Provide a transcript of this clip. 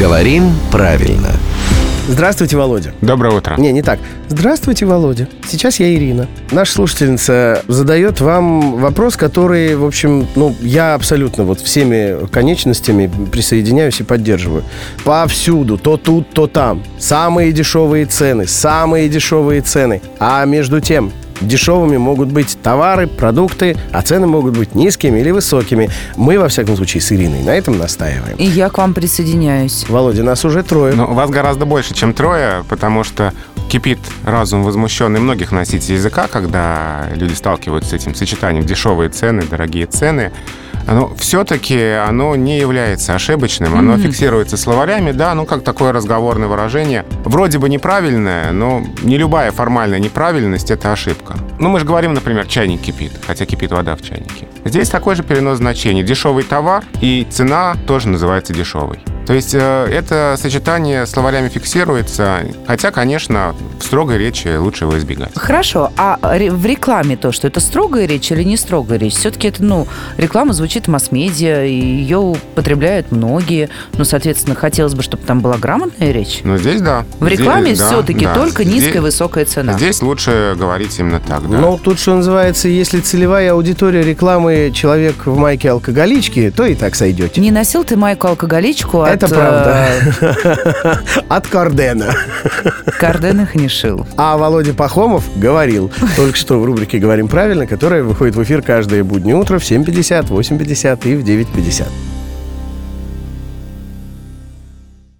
Говорим правильно. Здравствуйте, Володя. Доброе утро. Не, не так. Здравствуйте, Володя. Сейчас я Ирина. Наша слушательница задает вам вопрос, который, в общем, ну, я абсолютно вот всеми конечностями присоединяюсь и поддерживаю. Повсюду, то тут, то там. Самые дешевые цены, самые дешевые цены. А между тем, Дешевыми могут быть товары, продукты, а цены могут быть низкими или высокими. Мы, во всяком случае, с Ириной на этом настаиваем. И я к вам присоединяюсь. Володя, нас уже трое. Но вас гораздо больше, чем трое, потому что кипит разум возмущенный многих носителей языка, когда люди сталкиваются с этим сочетанием дешевые цены, дорогие цены. Но все-таки оно не является ошибочным, оно mm-hmm. фиксируется словарями, да, ну как такое разговорное выражение. Вроде бы неправильное, но не любая формальная неправильность – это ошибка. Ну мы же говорим, например, чайник кипит, хотя кипит вода в чайнике. Здесь такой же перенос значений. Дешевый товар и цена тоже называется дешевой. То есть э, это сочетание словарями фиксируется, хотя, конечно, в строгой речи лучше его избегать. Хорошо, а в рекламе то, что это строгая речь или не строгая речь? Все-таки это, ну, реклама звучит в масс-медиа, ее употребляют многие. Ну, соответственно, хотелось бы, чтобы там была грамотная речь. Ну, здесь да. В рекламе здесь, все-таки да, только здесь, низкая высокая цена. Здесь лучше говорить именно так, да. Ну, тут, что называется, если целевая аудитория рекламы человек в майке алкоголички, то и так сойдете. Не носил ты майку алкоголичку от... Это правда. От Кардена. Карден их не шил. А Володя Пахомов говорил только что в рубрике «Говорим правильно», которая выходит в эфир каждое буднее утро в 7.50, 8.50 и в 9.50.